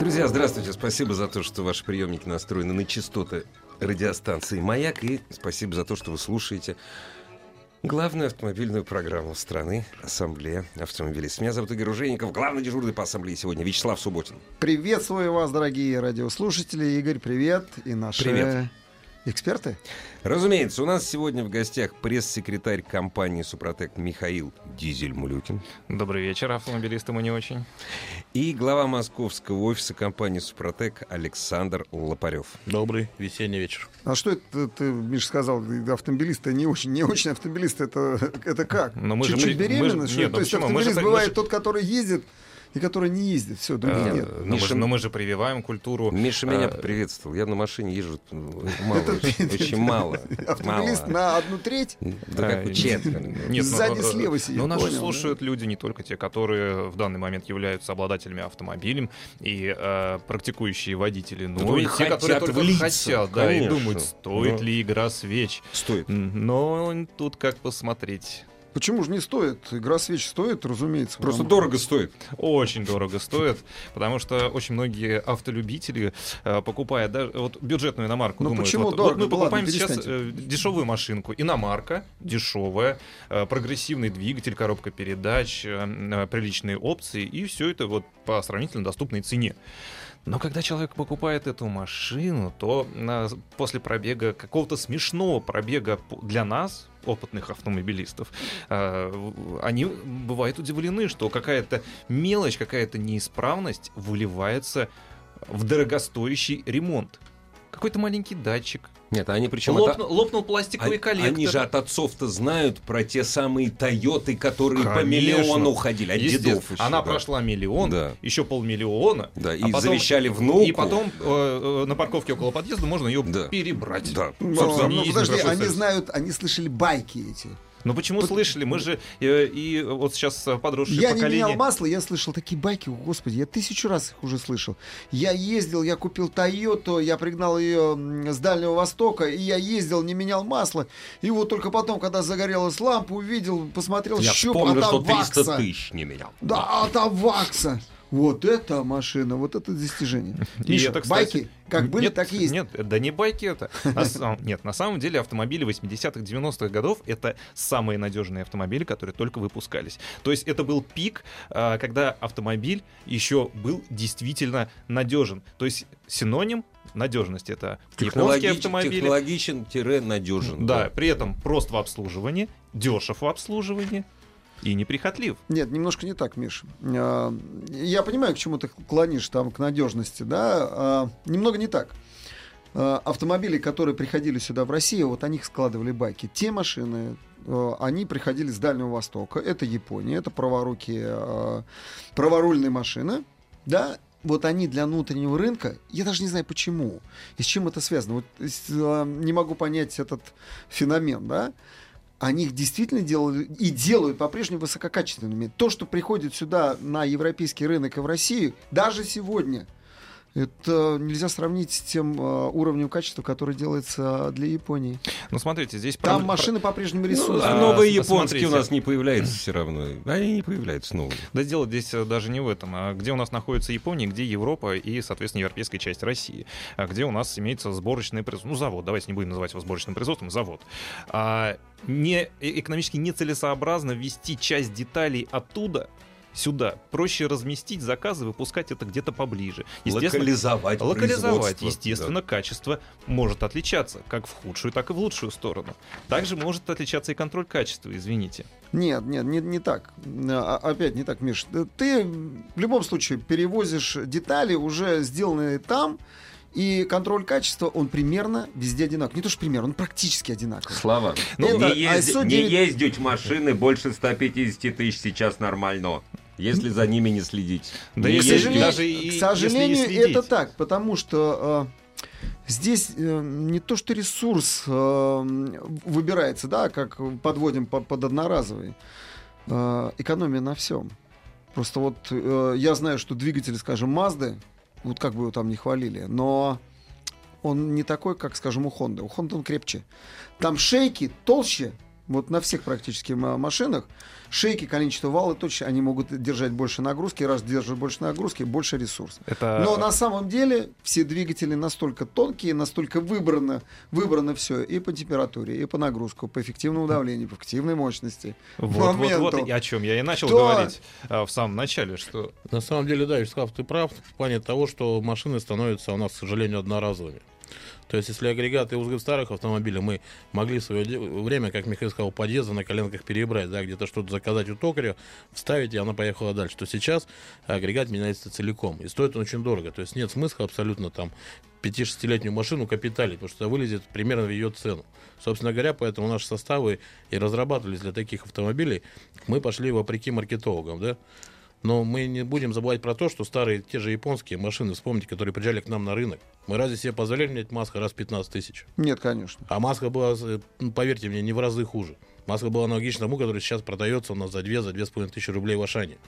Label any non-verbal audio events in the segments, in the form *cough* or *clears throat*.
Друзья, здравствуйте. Спасибо за то, что ваши приемники настроены на частоты радиостанции «Маяк». И спасибо за то, что вы слушаете главную автомобильную программу страны «Ассамблея автомобилистов». Меня зовут Игорь Ужеников, главный дежурный по ассамблее сегодня Вячеслав Субботин. Приветствую вас, дорогие радиослушатели. Игорь, привет. И наши Привет. Эксперты. Разумеется, у нас сегодня в гостях пресс-секретарь компании «Супротек» Михаил Дизель-Мулюкин Добрый вечер, автомобилисты мы не очень. и глава московского офиса компании «Супротек» Александр Лопарев. Добрый весенний вечер. А что это ты, Миш, сказал? Автомобилисты не очень, не очень автомобилисты. Это, *laughs* это как? Но мы же Чуть-чуть мы же- что ли? нет, ну То есть почему? Мы же автомобилист бывает мы же- тот, который ездит и который не ездит. Все, других Э, нет. но, мы Миша- же, но мы же прививаем культуру. Миша меня э, приветствовал. Я на машине езжу э, мало, очень, мало. Автомобилист на одну треть. Да как э, четверть. Ну, Сзади слева сидит, Но нас слушают люди не только те, которые в данный момент являются обладателями автомобилем и практикующие водители, но Которые и те, которые хотят только хотят, да, и думают, стоит ли игра свеч. Стоит. Но тут как посмотреть. Почему же не стоит? Игра свеч стоит, разумеется. Просто потому- дорого стоит. Очень дорого стоит, потому что очень многие автолюбители, э, покупая даже вот бюджетную иномарку, Ну думают, почему вот, дорого? вот мы ладно, покупаем сейчас перестаньте. э, дешевую машинку, иномарка, дешевая, э, прогрессивный двигатель, коробка передач, приличные опции, и все это вот по сравнительно доступной цене. Но когда человек покупает эту машину, то э, после пробега, какого-то смешного пробега для нас, опытных автомобилистов, в- они бывают удивлены, что какая-то мелочь, какая-то неисправность выливается в дорогостоящий ремонт. Какой-то маленький датчик. Нет, они причем... Лопнул, лопнул пластиковый Они, коллектор. они же от отцов-то знают про те самые Тойоты, которые по Конечно. миллиону ходили, от дедов еще. Она да. прошла миллион, Да. еще полмиллиона. Да, и а потом- завещали внуку. И потом э, э, на парковке около подъезда можно ее Да. перебрать. Да. Ну, Собственно, ну, не есть подожди, они знают, они слышали байки эти. Ну почему слышали? Мы же э, и вот сейчас э, подросшее Я не поколение... менял масло, я слышал такие байки, господи, я тысячу раз их уже слышал. Я ездил, я купил Тойоту, я пригнал ее с Дальнего Востока, и я ездил, не менял масло. И вот только потом, когда загорелась лампа, увидел, посмотрел, Я щуп, вспомнил, а что там 300 вакса. тысяч не менял. Да, а там вакса. Вот это машина, вот это достижение. *laughs* И Миша, это, кстати, байки как были, нет, так и есть. Нет, да не байки это. На Нет, на самом деле автомобили 80-х, 90-х годов это самые надежные автомобили, которые только выпускались. То есть это был пик, а, когда автомобиль еще был действительно надежен. То есть синоним надежности это японский Технологич- автомобиль. Технологичен-надежен. Да, при этом прост в обслуживании, дешев в обслуживании и неприхотлив. Нет, немножко не так, Миш. А, Я понимаю, к чему ты клонишь там, к надежности, да. а, Немного не так. А, Автомобили, которые приходили сюда в Россию, вот о них складывали байки. Те машины, они приходили с Дальнего Востока. Это Япония, это праворукие, праворульные машины, да. Вот они для внутреннего рынка, я даже не знаю почему и с чем это связано. Вот не могу понять этот феномен, да они их действительно делали и делают по-прежнему высококачественными. То, что приходит сюда на европейский рынок и в Россию, даже сегодня, это нельзя сравнить с тем э, уровнем качества, который делается для Японии. Ну смотрите, здесь Там проблем- машины по-прежнему Ну, рисуют. а А, новые японские смотрите. у нас не появляются все равно. Они не появляются новые. Да дело здесь э, даже не в этом, а где у нас находится Япония, где Европа и, соответственно, европейская часть России, а где у нас имеется сборочный производство, ну, завод, давайте не будем называть его сборочным производством, завод. А, не, э- экономически нецелесообразно ввести часть деталей оттуда сюда. Проще разместить заказы, выпускать это где-то поближе. Локализовать Локализовать, естественно, качество может отличаться, как в худшую, так и в лучшую сторону. Также может отличаться и контроль качества, извините. Нет, нет, не, не так. А, Опять не так, Миш. Ты в любом случае перевозишь детали, уже сделанные там, и контроль качества, он примерно везде одинаковый. Не то, что примерно, он практически одинаковый. Слава, Ну, не, езди- ISO не 9 ездить машины больше 150 тысяч сейчас нормально. Если за ними не следить. Да Не если ездить. даже и- к если сожалению, не следить. это так, потому что э, здесь э, не то, что ресурс э, выбирается, да, как подводим по- под одноразовый. Э, экономия на всем. Просто вот э, я знаю, что двигатель, скажем, Мазды, вот как бы его там не хвалили, но он не такой, как, скажем, у Honda. У Honda он крепче. Там шейки толще, вот на всех практически ма- машинах, шейки, количество вала точно, они могут держать больше нагрузки, раз держат больше нагрузки, больше ресурс. Это... Но на самом деле все двигатели настолько тонкие, настолько выбрано, выбрано все и по температуре, и по нагрузку, по эффективному давлению, по эффективной мощности. Вот, вот, моменту. вот, и о чем я и начал Что? говорить а, в самом начале, что На самом деле, да, Вячеслав, ты прав в плане того, что машины становятся у нас, к сожалению, одноразовыми. То есть, если агрегаты у старых автомобилей мы могли в свое время, как Михаил сказал, подъезда на коленках перебрать, да, где-то что-то заказать у токаря, вставить, и она поехала дальше, то сейчас агрегат меняется целиком. И стоит он очень дорого. То есть нет смысла абсолютно там 5-6-летнюю машину капиталить, потому что вылезет примерно в ее цену. Собственно говоря, поэтому наши составы и разрабатывались для таких автомобилей. Мы пошли вопреки маркетологам, да. Но мы не будем забывать про то, что старые, те же японские машины, вспомните, которые приезжали к нам на рынок. Мы разве себе позволяли менять маску раз в 15 тысяч? Нет, конечно. А маска была, э, ну, поверьте мне, не в разы хуже. Маска была аналогична тому, который сейчас продается у нас за 2 за 2,5 тысячи рублей в Ашане.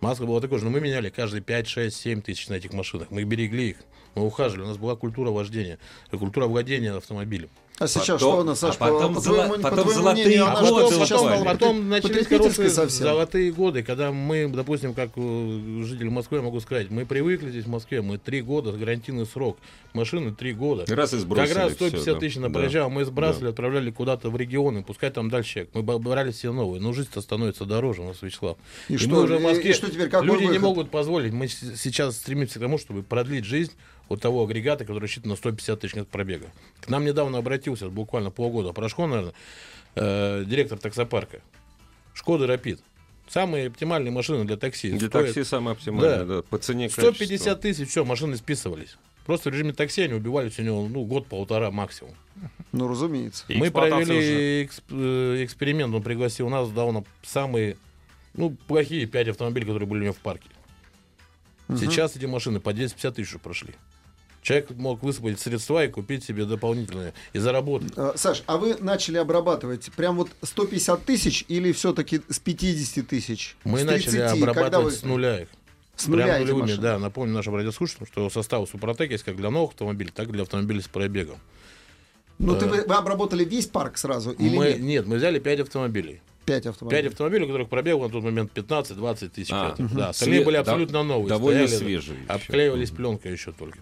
Маска была такой же, но мы меняли каждые 5, 6, 7 тысяч на этих машинах. Мы берегли их, мы ухаживали. У нас была культура вождения, культура владения автомобилем. А сейчас Потом- что у нас, Саш, а потом по, золо- твоему, по потом твоему золотые мнению, она годы что потом- потом потр- начались совсем? золотые годы, когда мы, допустим, как э, жители Москвы, я могу сказать, мы привыкли здесь в Москве, мы три года, гарантийный срок, машины три года. Раз и сбросили. Как раз всё, 150 да. тысяч Да. на проезжал, мы сбрасывали, отправляли куда-то в регионы, пускай там дальше. Мы брали все новые, но жизнь-то становится дороже у нас, Вячеслав. И мы что, уже в и- Москве. и что теперь, какой Люди не выход? могут позволить. Мы сейчас стремимся к тому, чтобы продлить жизнь вот того агрегата, который рассчитан на 150 тысяч пробега. К нам недавно обратился, буквально полгода прошло, наверное, э, директор таксопарка. Шкода Рапид. Самые оптимальные машины для такси. Для Стоят такси самое оптимальное, Да. да. По цене 150 тысяч, все, машины списывались. Просто в режиме такси они убивались у него ну, год-полтора максимум. Ну, разумеется. И Мы провели эксп- э, эксперимент, он пригласил нас, дал нам самые ну, плохие пять автомобилей, которые были у него в парке. Сейчас эти машины по 250 тысяч уже прошли. Человек мог высыпать средства и купить себе дополнительные и заработать. Э, Саш, а вы начали обрабатывать прям вот 150 тысяч или все-таки с 50 тысяч? Мы С начали 30? Когда обрабатывать вы- с нуля их. С нуля Прям нулевыми, машины? да. Напомню нашим радиослушателям, что состав Супротек есть как для новых автомобилей, так и для автомобилей с пробегом. Ну, ты, вы, вы обработали весь парк сразу или мы, нет? нет, мы взяли 5 автомобилей. Пять Пять автомобилей. автомобилей, у которых пробег на тот момент 15-20 тысяч. А, мгм. Да, остальные Све- были да- абсолютно новые. довольно стояли, свежие еще. Обклеивались пленкой еще только.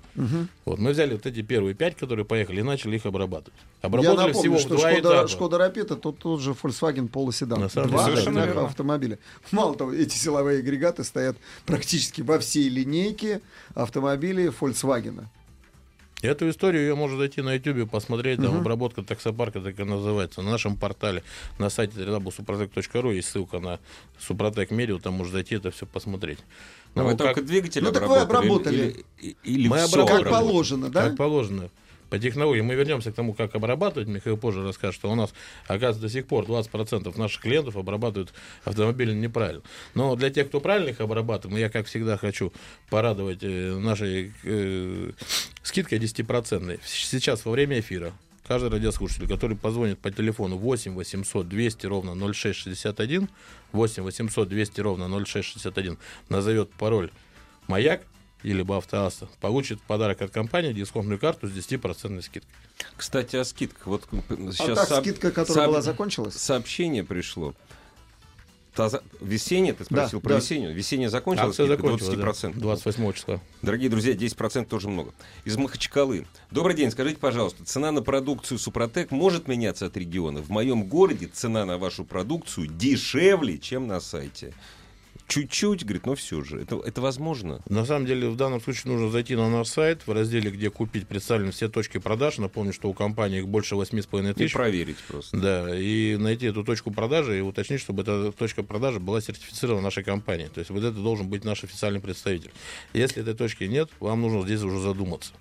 Вот, мы взяли вот эти первые пять, которые поехали, и начали их обрабатывать. Я Обработали напомню, всего что два Шкода, этапа. Шкода это тот, тот же Volkswagen Polo седан. На самом Два верно. автомобиля. Мало того, эти силовые агрегаты стоят практически во всей линейке автомобилей Volkswagen. Эту историю ее можно зайти на YouTube, посмотреть, там обработка таксопарка, так и называется. На нашем портале, на сайте www.suprotec.ru есть ссылка на Супротек Медиа, там можно зайти это все посмотреть. А Ну, вы как- только двигатель Ну, так вы обработали? обработали. Или, или Мы всё обработали. Как обработали? положено, да? Как положено. По технологии мы вернемся к тому, как обрабатывать. Михаил позже расскажет, что у нас, оказывается, до сих пор 20% наших клиентов обрабатывают автомобили неправильно. Но для тех, кто правильно их обрабатывает, я, как всегда, хочу порадовать э, нашей э, скидкой 10%. Сейчас, во время эфира, каждый радиослушатель, который позвонит по телефону 8 800 200 ровно 0661, 8 800 200 ровно 0661, назовет пароль «Маяк», или бы автоасса, получит подарок от компании дисконтную карту с 10% скидкой. Кстати, о скидках. Вот А сейчас та скидка, которая была, закончилась? Сообщение пришло. Та Весенняя, ты спросил Да, про да. весеннюю. Весенняя закончилась, Акция закончилась, 20%. да, 28 числа. Дорогие друзья, 10% тоже много. Из Махачкалы. Добрый день, скажите, пожалуйста, цена на продукцию Супротек может меняться от региона? В моем городе цена на вашу продукцию дешевле, чем на сайте. Чуть-чуть, говорит, но все же. Это, это возможно? На самом деле, в данном случае нужно зайти на наш сайт, в разделе, где купить, представлены все точки продаж. Напомню, что у компании их больше 8,5 И тысяч. проверить просто. Да, и найти эту точку продажи и уточнить, чтобы эта точка продажи была сертифицирована нашей компанией. То есть вот это должен быть наш официальный представитель. Если этой точки нет, вам нужно здесь уже задуматься.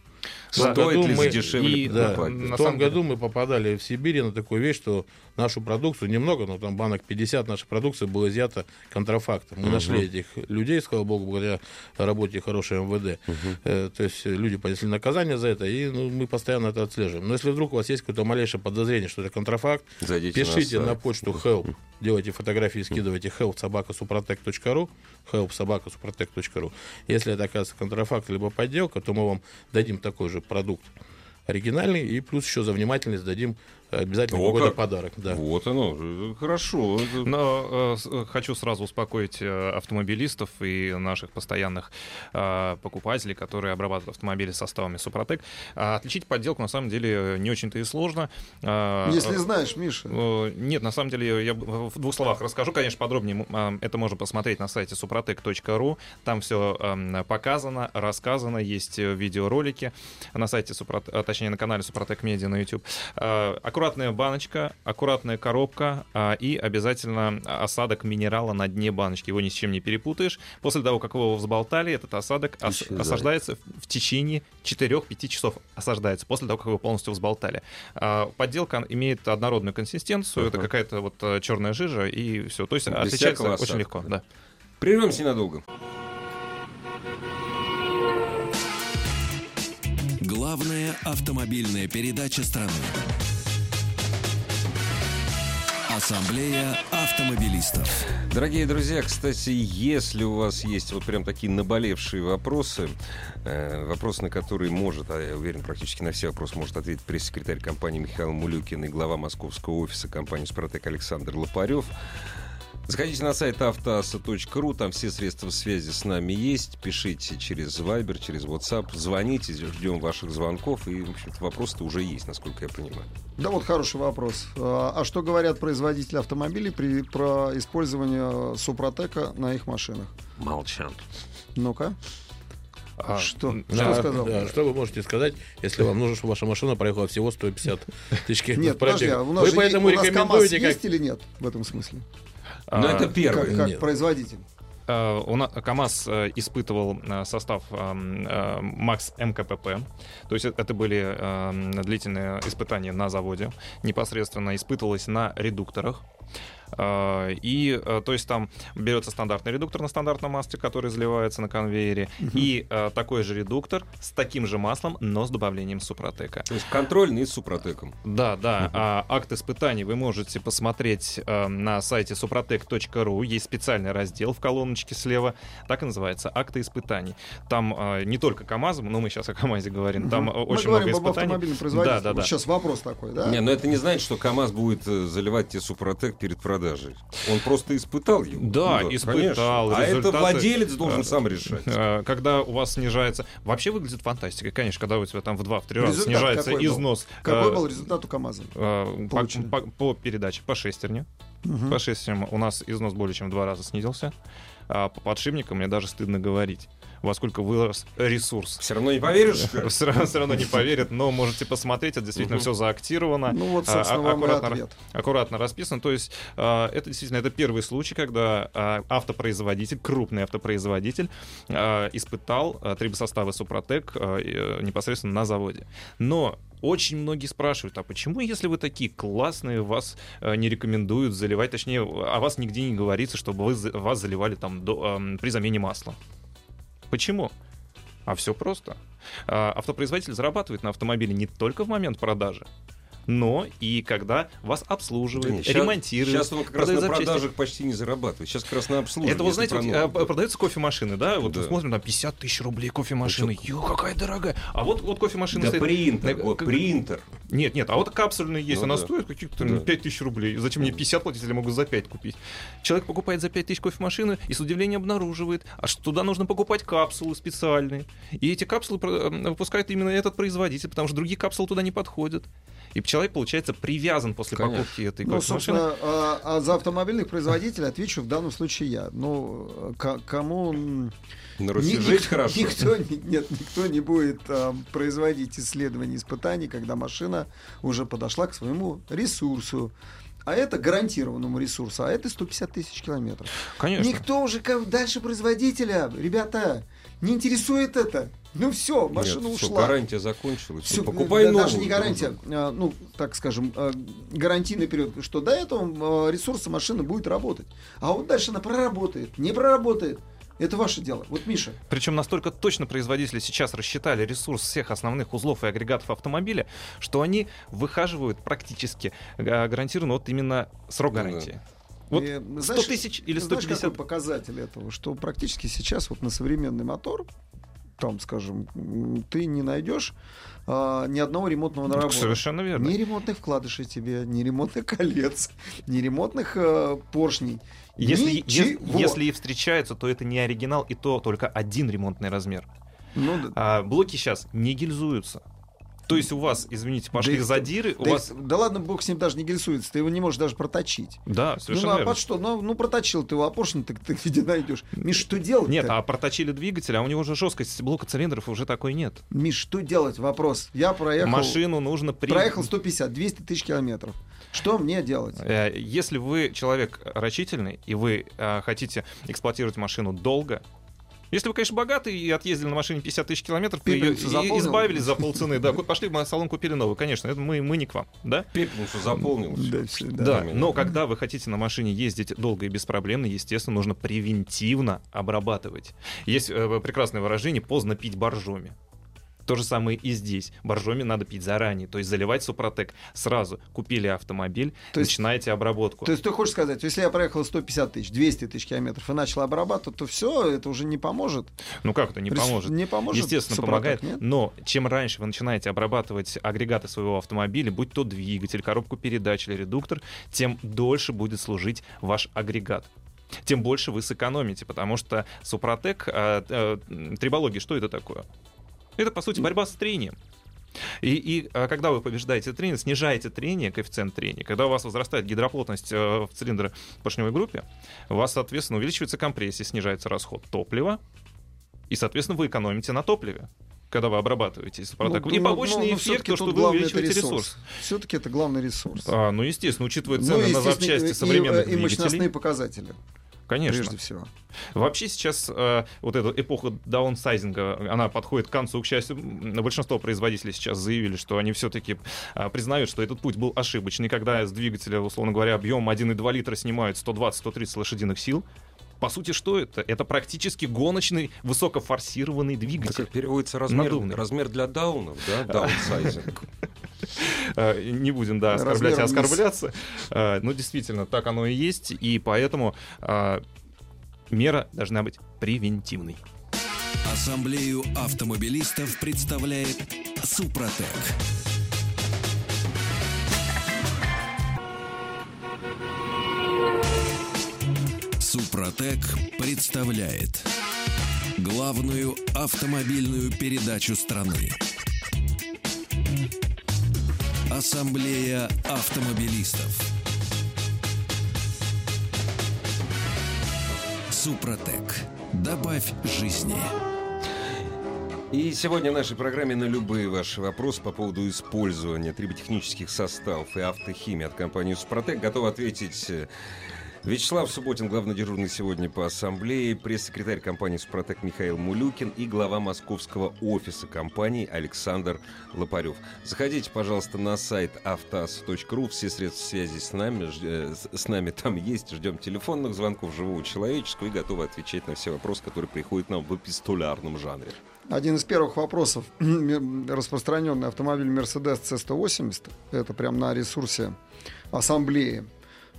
В том Стоит году ли мы- дешевле и- Да, покупать? на в том самом деле- году мы попадали в Сибирь на такую вещь, что нашу продукцию, немного, но там банок 50 нашей продукции было изъято контрафактом. Мы нашли этих людей, слава богу, благодаря работе хорошей МВД. Э, то есть люди понесли наказание за это, и ну, мы постоянно это отслеживаем. Но если вдруг у вас есть какое-то малейшее подозрение, что это контрафакт, Зайдите пишите на, сайт. почту help, делайте фотографии, скидывайте help собака suprotec.ru, help собака suprotec.ru. Если это оказывается контрафакт либо подделка, то мы вам дадим такой же продукт оригинальный, и плюс еще за внимательность дадим обязательно О, какой-то как. подарок. Да. Вот оно, хорошо. Но э, э, хочу сразу успокоить э, автомобилистов и наших постоянных э, покупателей, которые обрабатывают автомобили составами Супротек. А отличить подделку на самом деле э, не очень-то и сложно. А, Если знаешь, Миша. Э, Нет, на самом деле я в двух словах расскажу, конечно, подробнее. а, Это можно посмотреть на сайте suprotec.ru. Там все показано, рассказано, есть видеоролики на сайте, Супрот- а, точнее, на канале Супротек Медиа на YouTube. Аккуратная баночка, аккуратная коробка а, и обязательно осадок минерала на дне баночки. Его ни с чем не перепутаешь. После того, как вы его взболтали, этот осадок ос- осаждается в- в течение 4-5 часов. Осаждается после того, как вы его полностью взболтали. А, Подделка имеет однородную консистенцию, это Ага. какая-то вот э, черная жижа и все. То есть Без отличается очень осадка. легко. Да. Прервемся ненадолго. Главная автомобильная передача страны. Ассамблея автомобилистов. Дорогие друзья, кстати, если у вас есть вот прям такие наболевшие вопросы, э, вопросы, на которые может, а я уверен, практически на все вопросы может ответить пресс-секретарь компании Михаил Мулюкин и глава московского офиса компании «Спротек» Александр Лопарев, Заходите на сайт автоаса.ру, там все средства связи с нами есть. Пишите через Viber, через WhatsApp, звоните, ждем ваших звонков. И, в общем-то, вопросы-то уже есть, насколько я понимаю. Да вот хороший вопрос. А а что говорят производители автомобилей при, про использование Супротека на их машинах? Молчат. Ну-ка. А, Что? м, Что Да, сказал? да, что вы можете сказать, если вам нужно, чтобы ваша машина проехала всего 150 тысяч километров Нет, подожди, а у нас Вы же поэтому у нас КамАЗ рекомендуете как есть или нет в этом смысле? Но а, это Как, первое. как Нет. производитель. Нас КАМАЗ э, испытывал э, состав э, МАКС МКПП. То есть это были длительные испытания на заводе. Непосредственно испытывалось на редукторах. Э, И, э, то есть там берется стандартный редуктор на стандартном масле, который заливается на конвейере, и э, такой же редуктор с таким же маслом, но с добавлением супротека. То есть контрольный с Супротеком. Да, да. А, акт испытаний вы можете посмотреть на сайте suprotec.ru. Есть специальный раздел в колоночке слева. Так и называется акты испытаний. Там не только КАМАЗ, но мы сейчас о КАМАЗе говорим. Там Мы очень говорим много об испытаний. автомобильном производителе. Да, да, Вот да. сейчас вопрос такой, да? Не, но это не значит, что КАМАЗ будет заливать тебе Супротек перед продажей. Он просто испытал его. Да, Ну испытал, конечно. А это результаты- владелец должен Э, сам решать. Э, Когда у вас снижается... Вообще выглядит фантастика, конечно, когда у тебя там в 2-3 раза снижается какой был? износ. Какой э, был результат у КамАЗа? э, по, по- по передаче, по шестерне. Мгм. По шестерням у нас износ более чем в два раза снизился. А по подшипникам мне даже стыдно говорить, во сколько вырос ресурс. Все равно не поверишь? Все равно, все равно не поверят, но можете посмотреть, это действительно все заактировано. Ну вот, а- собственно, вам и аккуратно, ответ. аккуратно расписано. То есть а, это действительно это первый случай, когда а, автопроизводитель, крупный автопроизводитель, испытал трибосоставы Супротек э, непосредственно на заводе. Но очень многие спрашивают, а почему, если вы такие классные, вас э, не рекомендуют заливать, точнее, о вас нигде не говорится, чтобы вы, вас заливали там до, эм, при замене масла? Почему? А все просто. А, Автопроизводитель зарабатывает на автомобиле не только в момент продажи, но и когда вас обслуживает, Да нет, ремонтирует. Сейчас он как раз на запчасти. продажах почти не зарабатывает. Сейчас как раз на обслуживании. Это вот, знаете, вот, а, продаются кофемашины, да, вот Да. смотрим, там 50 тысяч рублей кофемашины. Ё, какая дорогая. А вот, вот кофемашина Да стоит... принтер, вот принтер. Нет, нет, а вот капсульная есть, Ну она да. стоит каких-то Да. 5 тысяч рублей. Зачем мне 50 платить, если я могу за 5 купить? Человек покупает за 5 тысяч кофемашины и с удивлением обнаруживает, а что туда нужно покупать капсулы специальные. И эти капсулы э, выпускает именно этот производитель, потому что другие капсулы туда не подходят. И человек, получается, привязан после Конечно. покупки этой Ну, собственно, а, а за автомобильных производителей отвечу в данном случае я. Ну, к- кому... На ни- Руси ник- жить хорошо. Никто, не- нет, никто не будет а, производить исследований, испытаний, когда машина уже подошла к своему ресурсу. А это гарантированному ресурсу, а это 150 тысяч километров. Конечно. Никто уже как дальше производителя, ребята, не интересует это. Ну все, машина Нет, ушла. гарантия закончилась. Всё, Покупай да, новую. Даже не гарантия, а, ну, так скажем, а, гарантийный период, что до этого а, ресурса машины будет работать. А вот дальше она проработает, не проработает. Это ваше дело. Вот, Миша, Причем настолько точно производители сейчас рассчитали ресурс всех основных узлов и агрегатов автомобиля, что они выхаживают практически э, гарантированно вот именно срок Ну да. гарантии. Вот э, 100 знаешь, тысяч или знаешь, 150 какой показатель этого? Что практически сейчас вот на современный мотор, там, скажем, ты не найдешь а, ни одного ремонтного наработка. Совершенно верно. Ни ремонтных вкладышей тебе, ни ремонтных колец, *laughs* ни ремонтных э, поршней. Если, е- Ничего. если и встречаются, то это не оригинал, и то только один ремонтный размер. Ну, да. А блоки сейчас не гильзуются. То есть у вас, извините, пошли их- задиры, у да, вас... их- да ладно, бог с ним даже не гильсуется, ты его не можешь даже проточить. Да, Ну, совершенно а верно. под что? Ну, ну, проточил ты его, а поршень ты, ты где найдешь? Миш, что делать Нет, а проточили двигатель, а у него уже жесткость блока цилиндров уже такой нет. Миш, что делать? Вопрос. Я проехал, Машину нужно при... проехал 150, 200 тысяч километров. Что мне делать? Э, Если вы человек рачительный и вы э, хотите эксплуатировать машину долго, если вы, конечно, богатый и отъездили на машине 50 тысяч километров Пепельницу и избавились за полцены, да, пошли в салон, купили новый, конечно, это мы, мы не к вам, да? Пепельницу заполнил. всё. Да, Да, да. Но когда вы хотите на машине ездить долго и беспроблемно, естественно, нужно превентивно обрабатывать. Есть э, прекрасное выражение «поздно пить боржоми». То же самое и здесь. Боржоми надо пить заранее, то есть заливать Супротек сразу. Купили автомобиль, То есть- начинаете обработку. То есть ты хочешь сказать, если я проехал 150 тысяч, 200 тысяч километров и начал обрабатывать, то все, это уже не поможет? Ну как это не Рес- поможет? Не поможет? Естественно, Супротек, помогает. нет? Но чем раньше вы начинаете обрабатывать агрегаты своего автомобиля, будь то двигатель, коробку передач или редуктор, тем дольше будет служить ваш агрегат. Тем больше вы сэкономите, потому что Супротек, а, а, м, трибология, что это такое? Это, по сути, борьба с трением. И, и, а, когда вы побеждаете трение, снижаете трение, коэффициент трения, когда у вас возрастает гидроплотность э, в цилиндропоршневой группе, у вас, соответственно, увеличивается компрессия, снижается расход топлива, и, соответственно, вы экономите на топливе, когда вы обрабатываете Супротек. не побочный эффект, всё-таки то, что вы увеличиваете это ресурс. Все-таки это главный ресурс. А, ну, естественно, учитывая Ну, цены на естественно, запчасти и- современных и, и мощностные показатели, Конечно. прежде всего. Вообще сейчас э, вот эта эпоха даунсайзинга, она подходит к концу, к счастью. Большинство производителей сейчас заявили, что они все-таки признают, что этот путь был ошибочный, когда с двигателя, условно говоря, объем 1,2 литра снимают 120-130 лошадиных сил. По сути, что это? Это практически гоночный, высокофорсированный двигатель. как переводится размер, Надувный. размер для даунов, да? Даунсайзинг. *laughs* *laughs* Э, Не будем, да, оскорблять и оскорбляться. Э, Ну, действительно, так оно и есть, и поэтому э, мера должна быть превентивной. Ассамблею автомобилистов представляет Супротек. Супротек представляет главную автомобильную передачу страны. Ассамблея автомобилистов. Супротек. Добавь жизни. И сегодня в нашей программе на любые ваши вопросы по поводу использования триботехнических составов и автохимии от компании «Супротек» готов ответить э, Вячеслав Субботин, главный дежурный сегодня по ассамблее, пресс-секретарь компании «Супротек» Михаил Мулюкин и глава московского офиса компании Александр Лопарев. Заходите, пожалуйста, на сайт автоаз.ру, все средства связи с нами, э, с нами там есть, ждем телефонных звонков живого человеческого и готовы отвечать на все вопросы, которые приходят нам в эпистолярном жанре. Один из первых вопросов. *clears throat* Распространенный автомобиль Mercedes C180. Это прям на ресурсе ассамблеи.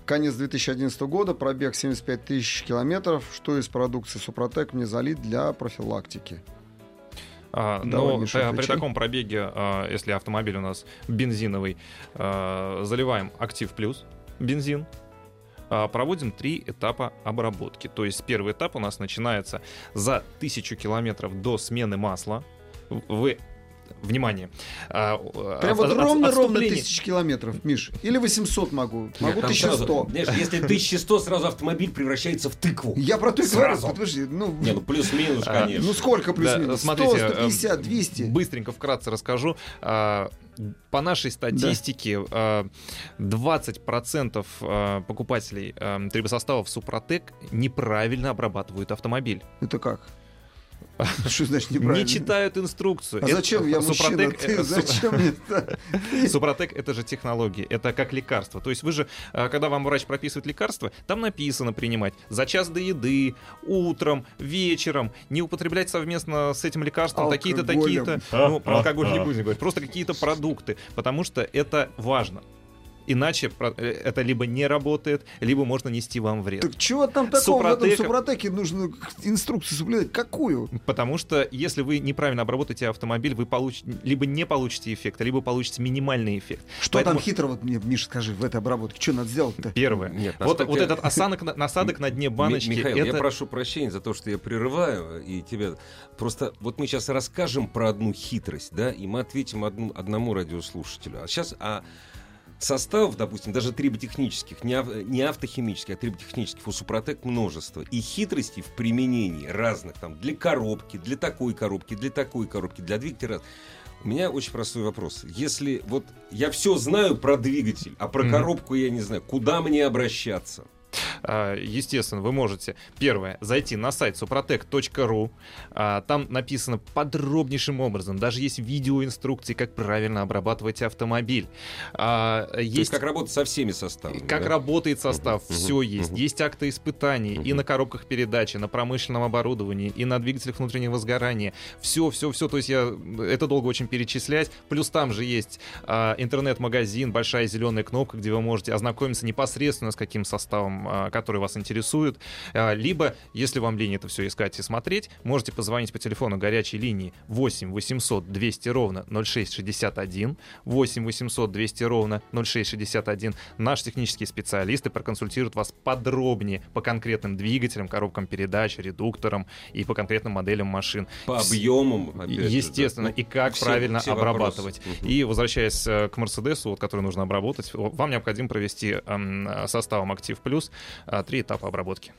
Конец 2011 года, пробег 75 тысяч километров. Что из продукции Супротек мне залить для профилактики? А, Давай, но Миша, э, при отвечай. таком пробеге, а, если автомобиль у нас бензиновый, а, заливаем актив плюс бензин, а, проводим три этапа обработки. То есть первый этап у нас начинается за тысячу километров до смены масла. Вы внимание. а, Прям от- вот от- ровно-ровно тысяч километров, Миш. Или 800 могу. Могу Там 1100. сразу, знаешь, если 1100, сразу автомобиль превращается в тыкву. Я про то и говорю. Сразу. Подожди, ну, Не, ну плюс-минус, А, конечно. ну сколько Да, плюс-минус? 100, смотрите, э, 150, 200. Быстренько, вкратце расскажу. А, По нашей статистике, а, 20% а, покупателей а, трибосоставов Супротек неправильно обрабатывают автомобиль. Это как? *laughs* Что значит неправильно? Не читают инструкцию. А Это- зачем я мужчина? Супротек- Ты э, су- зачем мне *laughs* это? Супротек это же технологии, это как лекарство. То есть вы же, а, когда вам врач прописывает лекарство, там написано принимать за час до еды, утром, вечером, не употреблять совместно с этим лекарством такие-то, такие-то. Ну, про алкоголь не будем говорить, просто какие-то продукты, потому что это важно. Иначе э, это либо не работает, либо можно нести вам вред. Так чего там такого в этом Супротека- супротеке нужно инструкцию соблюдать? Какую? Потому что если вы неправильно обработаете автомобиль, вы получите, либо не получите эффекта, либо получите минимальный эффект. Что Поэтому- там хитрого, мне, Миша, скажи, в этой обработке? Что надо сделать-то? Первое. Нет, вот, насколько вот я- этот осадок, на- насадок на дне баночки, Михаил, это... я прошу прощения за то, что я прерываю и тебя. Просто вот мы сейчас расскажем про одну хитрость, да, и мы ответим одну, одному радиослушателю. А сейчас а составов, допустим, даже триботехнических, не, ав- не автохимических, а триботехнических, у Супротек множество. И хитростей в применении разных, там, для коробки, для такой коробки, для такой коробки, для двигателя. У меня очень простой вопрос. Если вот я все знаю про двигатель, а про Мгм. коробку я не знаю, куда мне обращаться? А, Естественно, вы можете, первое, зайти на сайт suprotec.ru. а, Там написано подробнейшим образом. Даже есть видеоинструкции, как правильно обрабатывать автомобиль. А, То есть Есть как работать со всеми составами. Как да? работает состав, Мгм, все мгм, есть. Есть акты испытаний и Мгм. на коробках передачи, на промышленном оборудовании, и на двигателях внутреннего сгорания. Все, все, все. То есть я это долго очень перечислять. Плюс там же есть интернет-магазин, большая зеленая кнопка, где вы можете ознакомиться непосредственно с каким составом, который вас интересует. А, либо, если вам лень это все искать и смотреть, можете позвонить по телефону горячей линии 8 800 200 ровно 0661, 8 800 200 ровно 0661. Наши технические специалисты проконсультируют вас подробнее по конкретным двигателям, коробкам передач, редукторам и по конкретным моделям машин. По объемам, опять же, да. Естественно, и как все- правильно все обрабатывать. вопросы. И возвращаясь э, к Мерседесу, вот, который нужно обработать, вам необходимо провести эм, составом Актив Плюс три этапа обработки.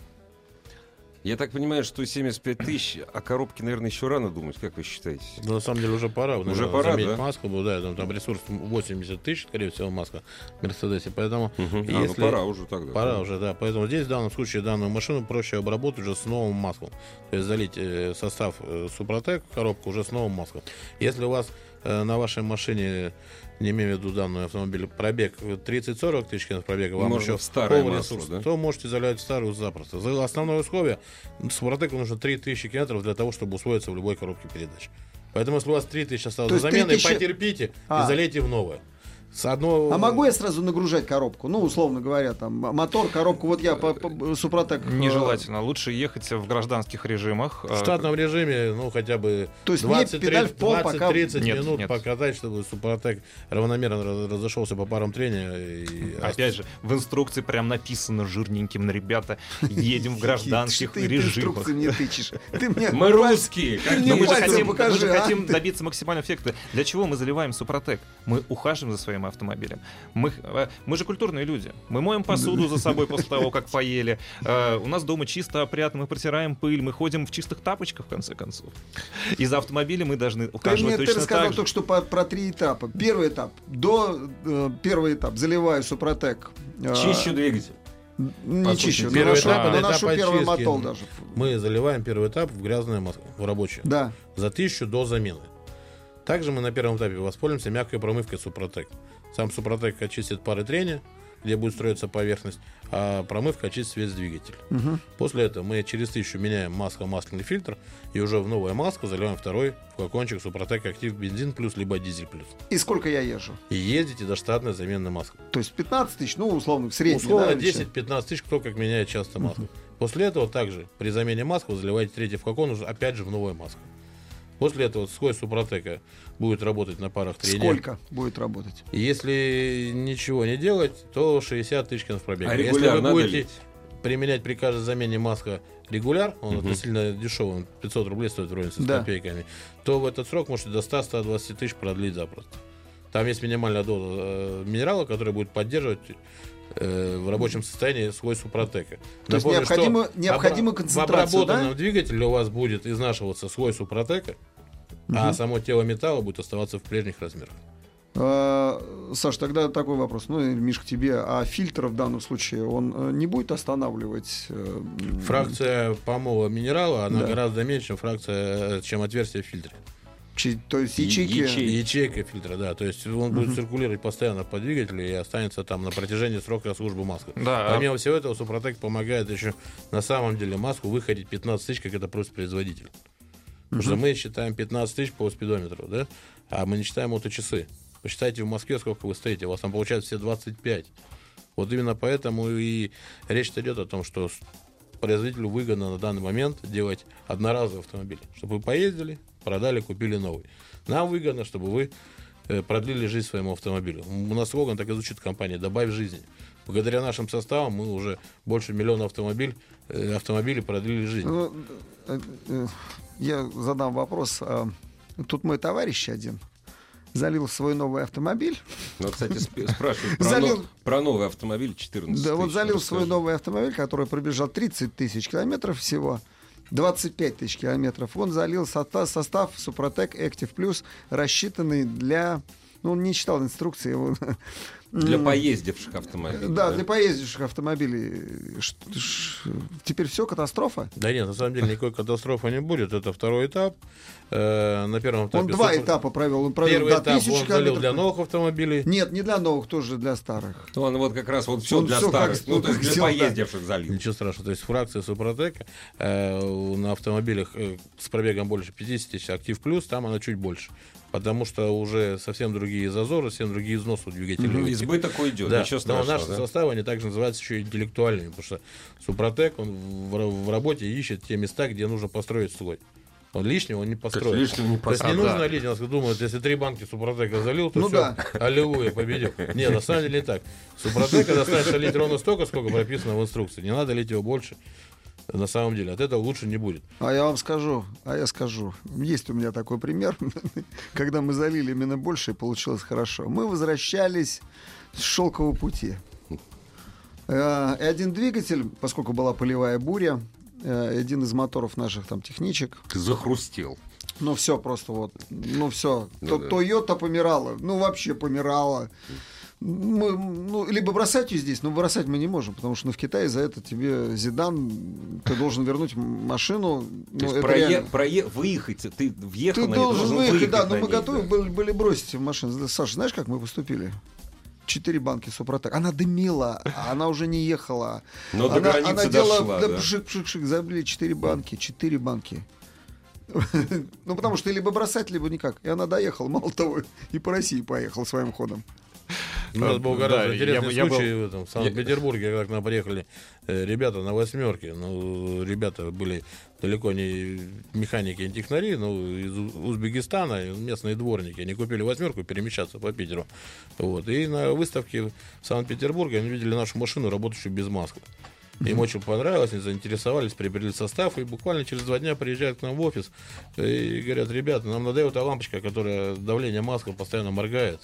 Я так понимаю, что 75 тысяч, а коробки, наверное, еще рано думать, как вы считаете? Ну, на самом деле уже пора. Уже наверное, пора, заменить да? маску, да, там, там ресурс 80 тысяч, скорее всего, маска в Мерседесе, поэтому А, ну если- пора уже тогда. Пора уже, да. Поэтому здесь в данном случае данную машину проще обработать уже с новым маслом. То есть залить э, состав э, Супротек в коробку уже с новым маслом. Если у вас э, на вашей машине, не имею в виду данный автомобиль, пробег 30-40 тысяч километров пробега, вам Можно еще в старое полный масло, ресурс, да? то можете залить в старую запросто. За основное условие Супротеку нужно 3000 километров для того, чтобы усвоиться в любой коробке передач. Поэтому, если у вас 3000 осталось за заменой, 3000 потерпите А. и залейте в новое. С одной... А могу я сразу нагружать коробку? Ну, условно говоря, там мотор, коробку, вот я по, по- Супротек. э, Нежелательно. Лучше ехать в гражданских режимах. В э, штатном режиме, ну, хотя бы То есть не 20, педаль в пол, пока- 30 Нет, минут нет. покатать, чтобы Супротек равномерно раз- разошелся по парам трения. И Опять же, в инструкции прям написано жирненьким, ребята, едем в *laughs* гражданских Ты режимах. инструкции мне тычешь. Ты мне Мы русские! мы же а? хотим добиться максимального эффекта. Для чего мы заливаем Супротек? Мы ухаживаем за своим автомобилем. Мы, э, мы же культурные люди. Мы моем посуду за собой после того, как *laughs* поели. Э, У нас дома чисто, опрятно, мы протираем пыль, мы ходим в чистых тапочках, в конце концов. И за автомобилем мы должны Ты мне ухаживать ты точно рассказал так же. только что по- про три этапа. Первый этап. До э, первый этап заливаю Супротек. э, Чищу двигатель. Не По чищу. первый наношу, этап наношу этап первый мотол даже. Мы заливаем первый этап в грязное масло, в рабочее. Да. За тысячу до замены. Также мы на первом этапе воспользуемся мягкой промывкой Супротек. Сам Супротек очистит пары трения, где будет строиться поверхность, а промывка очистит весь двигатель. Мгм. После этого мы через тысячу меняем масло-масляный фильтр и уже в новое масло заливаем второй флакончик Супротек Актив Бензин плюс либо Дизель плюс. И сколько я езжу? И ездите до штатной замены масла. То есть 15 тысяч, ну, условно, в среднем. Условно да, 10-15 тысяч, кто как меняет часто масло. После этого также при замене масла заливаете третий флакон уже опять же в новое масло. После этого слой Супротека будет работать на парах трения. Сколько будет работать? Если ничего не делать, то 60 тысяч километров пробега. А Если вы будете лить? применять при каждой замене маска регуляр, он Мгм. относительно дешевый, он 500 рублей стоит в районе с Да. копейками, то в этот срок можете до 100-120 тысяч продлить запросто. Там есть минимальная доза э, минерала, которая будет поддерживать э, в рабочем состоянии свой супротека. То есть Напомню, необходимо- что необходима обра- концентрация, В обработанном да? двигателе у вас будет изнашиваться свой супротека, а само тело металла будет оставаться в прежних размерах. Э, Саш, тогда такой вопрос. Ну, и, Миш, к тебе. А фильтр в данном случае, он э, не будет останавливать? э, Фракция помола минерала, она Да. гораздо меньше, чем фракция, чем отверстие в фильтре. То есть ячейки... ячейки. Ячейка фильтра, да. То есть он будет циркулировать постоянно по двигателю и останется там на протяжении срока службы маска. Да, а- Помимо всего этого, Супротек помогает еще на самом деле маску выходить 15 тысяч, как это просит производитель. Потому что мы считаем 15 тысяч по спидометру, да? А мы не считаем моточасы. Посчитайте в Москве, сколько вы стоите. У вас там получается все 25. Вот именно поэтому и речь идет о том, что производителю выгодно на данный момент делать одноразовый автомобиль. Чтобы вы поездили, продали, купили новый. Нам выгодно, чтобы вы э, продлили жизнь своему автомобилю. У нас слоган так и звучит в компании «Добавь жизни». Благодаря нашим составам мы уже больше миллиона автомобиль, э, автомобилей продлили жизнь. Ну, э, я задам вопрос. А, Тут мой товарищ один залил свой новый автомобиль. Ну, кстати, сп- спрашивают про, Залил- но- про новый автомобиль 14 Да, вот тысяч. залил в Расскажи. свой новый автомобиль, который пробежал 30 тысяч километров всего. 25 тысяч километров. Он залил состав, Супротек Active Plus, рассчитанный для... Ну, он не читал инструкции. он- Для поездивших автомобилей. Да, для поездивших автомобилей. Ш- ш- Теперь все катастрофа? Да нет, на самом деле никакой катастрофы не будет. Это второй этап. Э, на первом этапе... Он два супер- этапа провел. Он провел Первый до этап 1000 он залил для новых автомобилей. Нет, не для новых, тоже для старых. Ну, Он вот как раз вот все Он для всё старых. как- Ну, то есть для сделал, да. поездивших залил. Ничего страшного. То есть фракция Супротека э, на автомобилях э, с пробегом больше 50 тысяч Актив Плюс, там она чуть больше. Потому что уже совсем другие зазоры, совсем другие износы у двигателей. Ну, избыток уйдет, Да, ничего но страшного. наши да? составы, они также называются еще интеллектуальными, потому что Супротек, он в, в работе ищет те места, где нужно построить слой. Он лишнего он не построит. лишнего не То есть не построит. нужно Да. нас думают, если три банки Супротека залил, то Ну все, да. аллилуйя, победил. Не, на самом деле не так. Супротека достаточно лить ровно столько, сколько прописано в инструкции. Не надо лить его больше. На самом деле, от этого лучше не будет. А я вам скажу, а я скажу. Есть у меня такой пример, *laughs* когда мы залили именно больше, и получилось хорошо. Мы возвращались с шелкового пути. Э, И один двигатель, поскольку была полевая буря, э, один из моторов наших там техничек, Захрустел. ну все просто вот, ну все, Ну да. Тойота помирала, ну вообще помирала. Мы, ну, либо бросать ее здесь, но бросать мы не можем, потому что ну, в Китае за это тебе Зидан, ты должен вернуть машину. То ну, есть это прое- реально. прое- выехать, ты въехал Ты на ней, должен выехать, да, но мы ней, готовы да. были, были бросить машину. Саша, знаешь, как мы поступили? Четыре банки Супротек. Она дымила, она уже не ехала. Но до она, границы она делала, дошла, да, да. пшик-пшик-пшик, забили четыре банки, четыре банки. *laughs* Ну, потому что либо бросать, либо никак. И она доехала, мало того, и по России поехала своим ходом. У нас был Да, гораздо я- интересный я был- случай в, этом, в Санкт-Петербурге, когда к нам приехали э, ребята на восьмерке. Ну, ребята были далеко не механики и технари, но из Узбекистана, местные дворники. Они купили восьмерку перемещаться по Питеру. Вот. И на выставке в Санкт-Петербурге они видели нашу машину, работающую без маски. Им очень понравилось, они заинтересовались, приобрели состав, и буквально через два дня приезжают к нам в офис и говорят, ребята, нам надоела эта лампочка, которая давление маска постоянно моргает.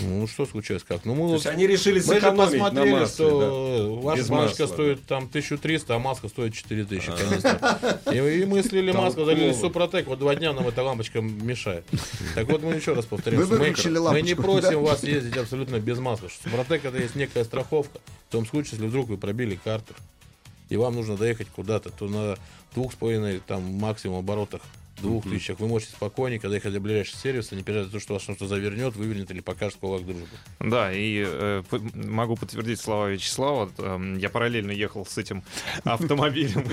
Ну, что случилось как? Ну, мы, То вот- есть они решили мы же сэкономить на посмотрели, масле, что ваша Без баночка масла, стоит там 1300, а маска стоит 4000. канистра. И, и мы слили маску, залили. Супротек, вот два дня нам эта лампочка мешает. Так вот мы еще раз повторяем, мы, мы не просим да? вас ездить абсолютно без маски. Супротек это есть некая страховка. В том случае, если вдруг вы пробили картер, и вам нужно доехать куда-то, то на двух с половиной там максимум оборотах двух тысячах вы можете спокойненько доехать до ближайшего сервиса, не переживать за то, что вас что-то завернет, вывернет или покажет кулак дружбы. Да, и э, могу подтвердить слова Вячеслава. Эм, Я параллельно ехал с этим *laughs* автомобилем,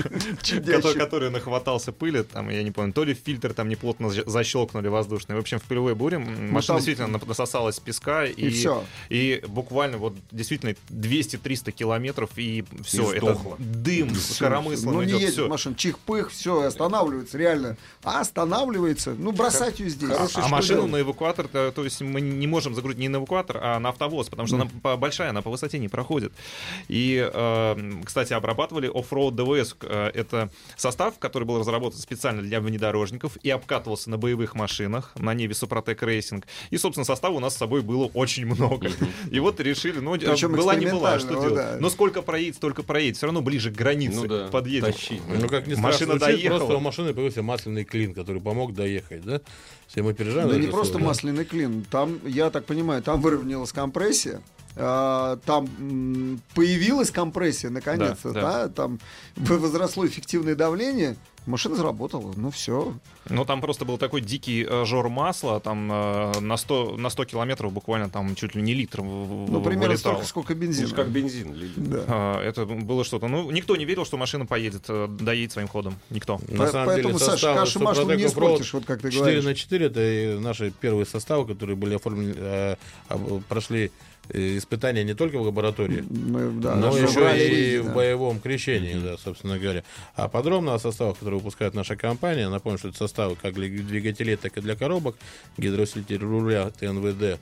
который, нахватался пыли. Там, я не помню, то ли фильтр там неплотно за- защелкнули воздушный. В общем, в пылевой буре м, машина действительно насосалась песка. И. И буквально вот действительно 200-300 километров, и все, это дым с коромыслом Ну, не идет. едет машина, чих-пых, все, останавливается, реально. А останавливается, ну, бросать ее здесь. А Что машину делать? на эвакуатор, то, то есть мы не можем загрузить не на эвакуатор, а на автовоз, потому что она по- большая, она по высоте не проходит. И, э, кстати, обрабатывали Offroad ДВС. Э, Это состав, который был разработан специально для внедорожников и обкатывался на боевых машинах, на Неве Супротек Racing. И, собственно, состава у нас с собой было очень много. И вот решили, ну, Причем была не была, что экспериментального, делать. да. Но сколько проедет, столько проедет. Все равно ближе к границе Ну да, подъедем. Ну, как ни Машина страшно звучит, доехала. просто у машины появился масляный клин. Клин, который помог доехать, да? Все мы переживаем. Да не просто да. масляный клин. Там, я так понимаю, там выровнялась компрессия. а, Там появилась компрессия наконец-то, Да, да, да. там возросло эффективное давление, машина заработала, ну все. Ну, там просто был такой дикий э, жор масла, там э, на, 100, на 100 километров буквально там чуть ли не литр Ну, примерно вылетало. столько, сколько бензина. как бензин. Да. А, Это было что-то. Ну, никто не верил, что машина поедет, э, доедет своим ходом. Никто. На По- самом Поэтому, деле, Саша, кашу маслом не испортишь, вот как ты 4 говоришь. на 4 это наши первые составы, которые были оформлены, э, прошли испытания не только в лаборатории, Мы, да, но еще и рейде, в да. боевом крещении, да, собственно говоря. А подробно о составах, которые выпускает наша компания, напомню, что это составы как для двигателей, так и для коробок, гидроусилитель руля ТНВД.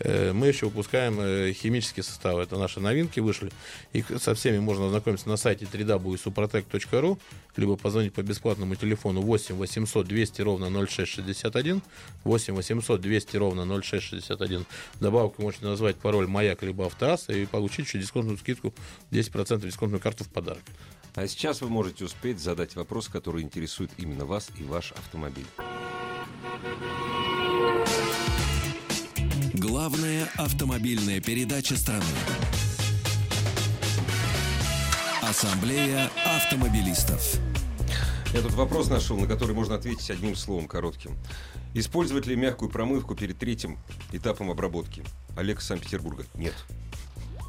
Э, Мы еще выпускаем э, химические составы. Это наши новинки вышли. Их со всеми можно ознакомиться на сайте www.suprotec.ru либо позвонить по бесплатному телефону 8 800 200 ровно 0661 8 800 200 ровно 0661. Добавку можете назвать пароль «Маяк» либо «Автоаз» и получить еще дисконтную скидку 10% дисконтную карту в подарок. А сейчас вы можете успеть задать вопрос, который интересует именно вас и ваш автомобиль. Главная автомобильная передача страны. Ассамблея автомобилистов. Я тут вопрос нашел, на который можно ответить одним словом, коротким. Использовать ли мягкую промывку перед третьим этапом обработки? Олег из Санкт-Петербурга. Нет.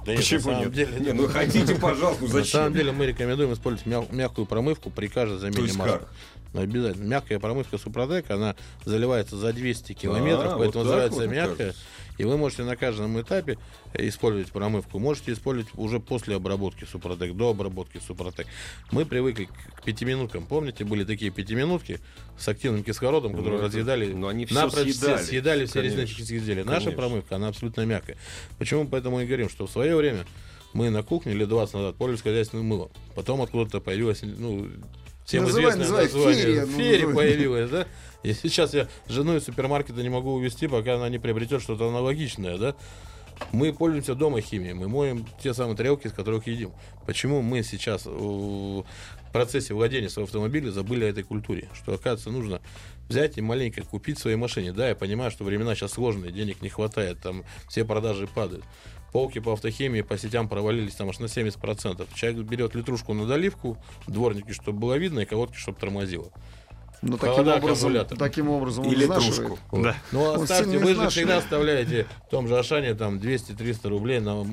Да Почему нет? деле- Не, ну хотите, пожалуйста, ну На самом зачем? деле мы рекомендуем использовать мяг- мягкую промывку при каждой замене масла. Ну, Обязательно. Мягкая промывка Супротек, она заливается за 200 километров, А, поэтому вот называется вот, мягкая. оказывается. И вы можете на каждом этапе использовать промывку. Можете использовать уже после обработки Супротек, до обработки Супротек. Мы привыкли к пятиминуткам. Помните, были такие пятиминутки с активным кислородом, Ну, которые это- разъедали, ну, они всё напрочь все- съедали. съедали все резнические изделия. Наша Конечно. промывка, она абсолютно мягкая. Почему поэтому и говорим, что в свое время мы на кухне лет 20 назад пользовались хозяйственным мылом. Потом откуда-то появилось, ну, всем Называй, известное называй, название. ферия, ну, Ферия называй. появилась, да? И сейчас я жену из супермаркета не могу увезти, пока она не приобретет что-то аналогичное, да? Мы пользуемся дома химией, мы моем те самые тарелки, из которых едим. Почему мы сейчас в процессе владения своего автомобиля забыли о этой культуре? Что, оказывается, нужно взять и маленько купить своей машине. Да, я понимаю, что времена сейчас сложные, денег не хватает, там все продажи падают. Полки по автохимии по сетям провалились там аж на 70%. Человек берет литрушку на доливку, дворники, чтобы было видно, и колодки, чтобы тормозило. Ну, таким Холода образом, таким образом Или изнашивает. Да. Ну, оставьте, вы же всегда оставляете в том же Ашане там 200-300 рублей на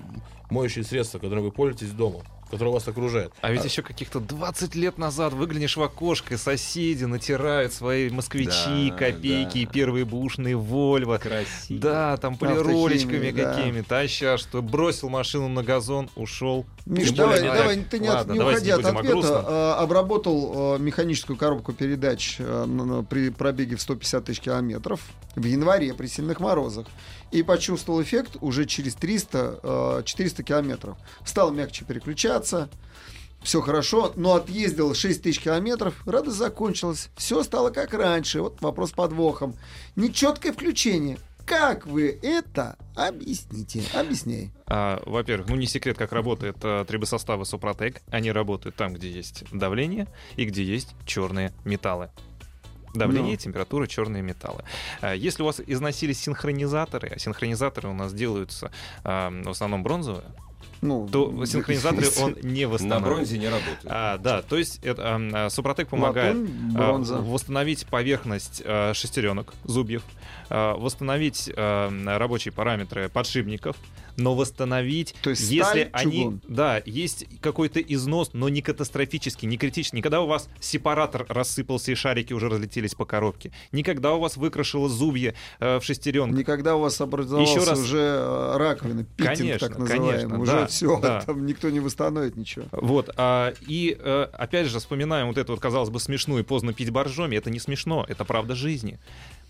моющие средства, которым вы пользуетесь дома, которые вас окружают. А ведь еще каких-то 20 лет назад выглянешь в окошко, и соседи натирают свои москвичи, Да, копейки, да. и первые бушные Вольво. Красиво. Да, там полиролечками да. какими-то. А сейчас что? Бросил машину на газон, ушел. Миш, Тем более давай, давай, так. ты не, Ладно, не уходи от ответа. А, обработал а, механическую коробку передач а, при пробеге в 150 тысяч километров в январе при сильных морозах. И почувствовал эффект уже через 300, а, 400 километров. Стал мягче переключаться. Все хорошо, но отъездил 6 тысяч километров, радость закончилась. Все стало как раньше. Вот вопрос с подвохом. Нечеткое включение. Как вы это объясните? Объясняй. А, во-первых, ну не секрет, как работает а, трибосоставы Супротек. Они работают там, где есть давление и где есть черные металлы. Давление, Ну. температура, черные металлы. А, Если у вас износились синхронизаторы, а синхронизаторы у нас делаются а, в основном бронзовые, Ну, то *laughs* синхронизаторы он не На восстанавливает. бронзе не работает. А, да, то есть это, а, Супротек помогает Латунь, а, восстановить поверхность а, шестеренок, зубьев, а, восстановить а, рабочие параметры подшипников, но восстановить, То есть если сталь, они, чугун. да, есть какой-то износ, но не катастрофический, не критический, никогда у вас сепаратор рассыпался и шарики уже разлетелись по коробке, никогда у вас выкрашило зубья э, в шестеренках. Никогда у вас образовался Еще раз. уже э, раковина, питинг Конечно, так называемый. конечно, уже да, все, да. там никто не восстановит ничего. Вот, а, и э, опять же вспоминаем вот эту вот, казалось бы, смешную поздно пить боржоми. Это не смешно, это правда жизни.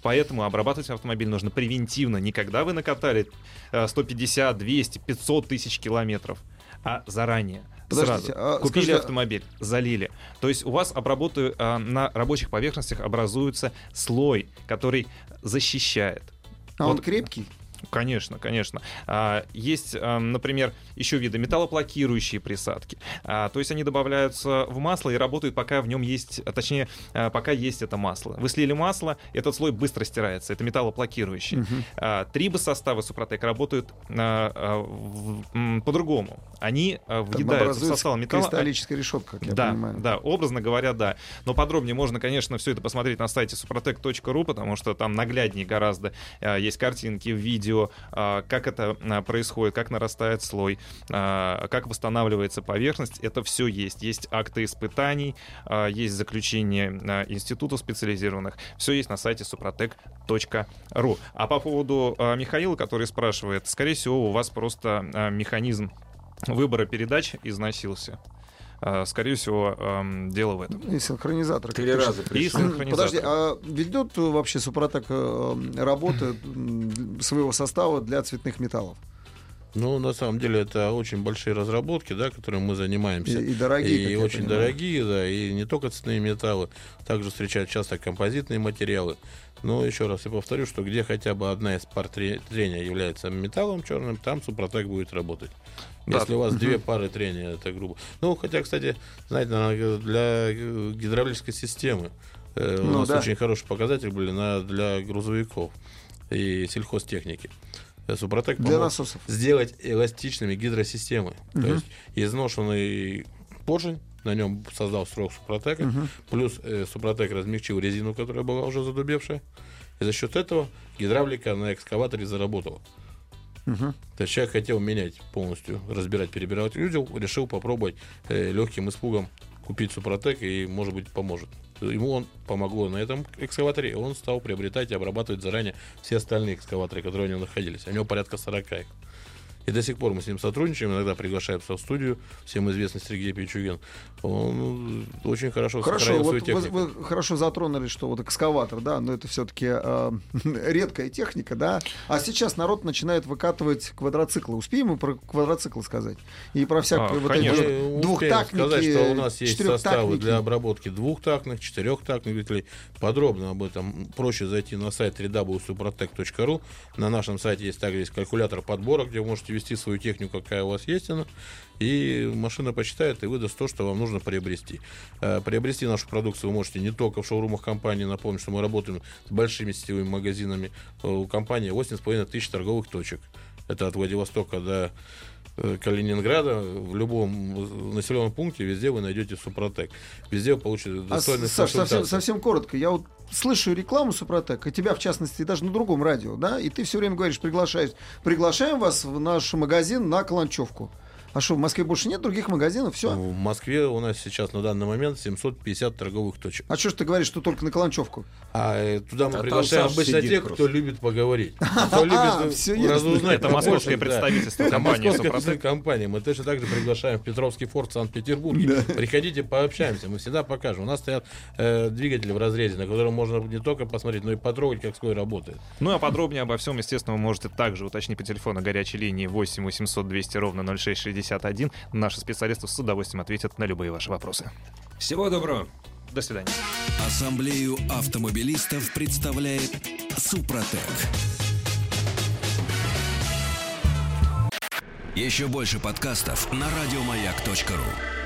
Поэтому обрабатывать автомобиль нужно превентивно. Не когда вы накатали э, 150, 200, 500 тысяч километров, а заранее. Подождите, Сразу. а Купили скажите, автомобиль, залили. То есть у вас обработаю, а, на рабочих поверхностях образуется слой, который защищает. А он Вот. крепкий? Конечно, конечно. А, Есть, ам, например, еще виды металлоплакирующие присадки. А, То есть они добавляются в масло и работают, пока в нем есть, а, точнее, а, пока есть это масло. Вы слили масло, этот слой быстро стирается. Это металлоплакирующие. А, Трибосоставы Супротек работают в- м, по-другому. Они въедаются в состав металла. Кристаллическая решетка, как я да, понимаю. да, образно говоря, да. Но подробнее можно, конечно, все это посмотреть на сайте suprotec.ru, потому что там нагляднее гораздо есть картинки, видео, а, как это а, происходит, как нарастает слой, а, как восстанавливается поверхность. Это все есть. Есть акты испытаний, есть заключение а, институтов специализированных. Все есть на сайте suprotec.ru. А по поводу Михаила, который спрашивает, скорее всего, у вас просто механизм выбора передач износился. А, Скорее всего, ам, дело в этом. И синхронизатор. ты раза И синхронизатор. Подожди, а ведет э, вообще Супротек э, работы м, своего состава для цветных металлов? Ну, на самом деле, это очень большие разработки, да, которыми мы И, занимаемся. и дорогие, И как я очень понимаю. дорогие, да, и не только цветные металлы, также встречают часто композитные материалы. Но еще раз я повторю, что где хотя бы одна из пар тре- трения является металлом черным, там Супротек будет работать. Да. Если у вас две пары трения, это грубо. Ну, хотя, кстати, знаете, для гидравлической системы э, у Ну, нас да. очень хорошие показатели были на, для грузовиков и сельхозтехники. Э, Супротек Для насосов. сделать эластичными гидросистемы. То есть изношенный поршень, на нем создал срок Супротека, плюс э, Супротек размягчил резину, которая была уже задубевшая. И за счет этого гидравлика на экскаваторе заработала. Мгм. То есть человек хотел менять полностью, разбирать, перебирать узел, решил попробовать э, легким испугом купить Супротек и, может быть, поможет. Ему он помогло на этом экскаваторе, и он стал приобретать и обрабатывать заранее все остальные экскаваторы, которые у него находились. У него порядка 40 их. И до сих пор мы с ним сотрудничаем, иногда приглашаем в студию, всем известный Сергей Пичугин. Он э, очень хорошо, Хорошо, сохранил вот свою вы, технику. вы хорошо затронули, что вот экскаватор, да, но это все-таки *laughs* редкая техника, да. А сейчас народ начинает выкатывать квадроциклы. Успеем мы про квадроциклы сказать? И про всякие А, вот конечно. эти двухтактники, сказать, что у нас есть составы для обработки двухтактных, четырехтактных двигателей. Подробно об этом проще зайти на сайт www.suprotec.ru. На нашем сайте есть также есть калькулятор подбора, где вы можете ввести свою технику, какая у вас есть она. И машина посчитает и выдаст то, что вам нужно приобрести. Э, Приобрести нашу продукцию вы можете не только в шоурумах компании. Напомню, что мы работаем с большими сетевыми магазинами. Э, У компании 8,5 тысяч торговых точек. Это от Владивостока до Калининграда, в любом населенном пункте, везде вы найдете Супротек. Везде вы получите А, достойную Саш, совсем, совсем коротко. Я вот слышу рекламу Супротек, и тебя, в частности, даже на другом радио, да, и ты все время говоришь, приглашаешь, приглашаем вас в наш магазин на Каланчевку. А что, в Москве больше нет других магазинов? Все. В Москве у нас сейчас на данный момент 750 торговых точек. А что ж ты говоришь, что только на Каланчевку? А э, туда мы там приглашаем обычно тех, просто. кто любит поговорить. *laughs* Кто любит э, ясно. разузнать Это московское представительство компании. Мы точно так же приглашаем в Петровский форт Санкт-Петербурге. Приходите, пообщаемся. Мы всегда покажем. У нас стоят э, двигатели в разрезе, на котором можно не только посмотреть, но и потрогать, как свой работает. Ну а подробнее обо всем, естественно, вы можете также уточнить по телефону горячей линии 8 800 200 ровно 0661. Наши специалисты с удовольствием ответят на любые ваши вопросы. Всего доброго. До свидания. Ассамблею автомобилистов представляет Супротек. Еще больше подкастов на радиомаяк.ру.